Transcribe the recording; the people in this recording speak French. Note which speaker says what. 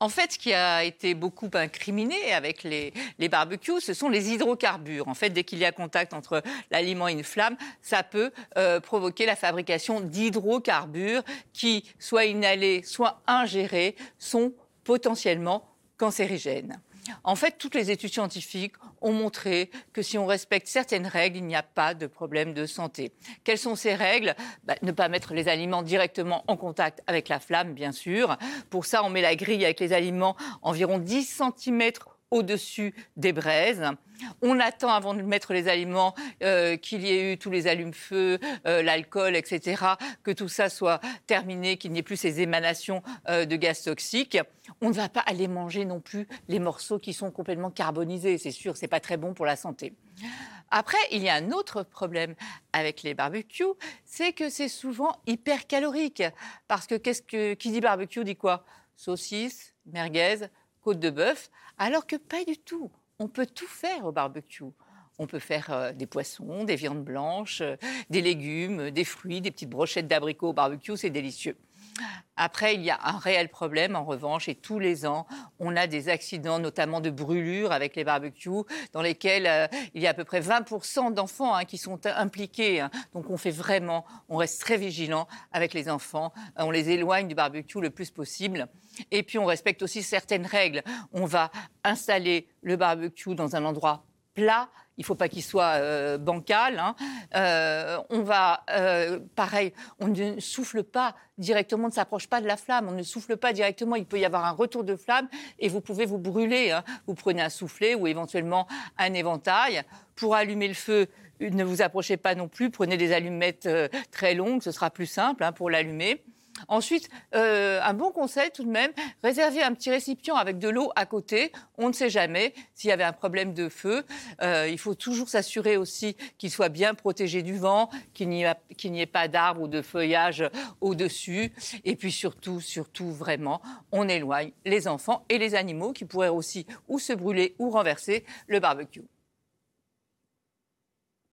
Speaker 1: En fait, ce qui a été beaucoup incriminé avec les, barbecues, ce sont les hydrocarbures. En fait, dès qu'il y a contact entre l'aliment et une flamme, ça peut euh, provoquer la fabrication d'hydrocarbures qui, soit inhalés, soit ingérés, sont potentiellement cancérigènes. En fait, toutes les études scientifiques ont montré que si on respecte certaines règles, il n'y a pas de problème de santé. Quelles sont ces règles? Bah, Ne pas mettre les aliments directement en contact avec la flamme, bien sûr. Pour ça, on met la grille avec les aliments environ 10 cm au-dessus des braises. On attend avant de mettre les aliments euh, qu'il y ait eu tous les allumes-feu, euh, l'alcool, etc., que tout ça soit terminé, qu'il n'y ait plus ces émanations euh, de gaz toxiques. On ne va pas aller manger non plus les morceaux qui sont complètement carbonisés. C'est sûr, c'est pas très bon pour la santé. Après, il y a un autre problème avec les barbecues, c'est que c'est souvent hyper calorique. Parce que qu'est-ce que qui dit barbecue dit quoi? Saucisse, merguez, côte de bœuf, alors que pas du tout. On peut tout faire au barbecue. On peut faire euh, des poissons, des viandes blanches, euh, des légumes, des fruits, des petites brochettes d'abricots au barbecue, c'est délicieux. Après, il y a un réel problème, en revanche, et tous les ans, on a des accidents, notamment de brûlures avec les barbecues, dans lesquels euh, il y a à peu près 20% d'enfants hein, qui sont impliqués. Hein. Donc, on fait vraiment, on reste très vigilant avec les enfants. on les éloigne du barbecue le plus possible. Et puis, on respecte aussi certaines règles. On va installer le barbecue dans un endroit plat, il ne faut pas qu'il soit euh, bancal. Hein. Euh, on va, euh, pareil, on ne souffle pas directement, on ne s'approche pas de la flamme, on ne souffle pas directement. Il peut y avoir un retour de flamme et vous pouvez vous brûler. Hein. Vous prenez un soufflet ou éventuellement un éventail. Pour allumer le feu, ne vous approchez pas non plus. Prenez des allumettes très longues, ce sera plus simple hein, pour l'allumer. Ensuite, euh, un bon conseil tout de même, réserver un petit récipient avec de l'eau à côté. On ne sait jamais s'il y avait un problème de feu. Euh, il faut toujours s'assurer aussi qu'il soit bien protégé du vent, qu'il n'y ait pas d'arbres ou de feuillage au-dessus. Et puis surtout, surtout vraiment, on éloigne les enfants et les animaux qui pourraient aussi ou se brûler ou renverser le barbecue.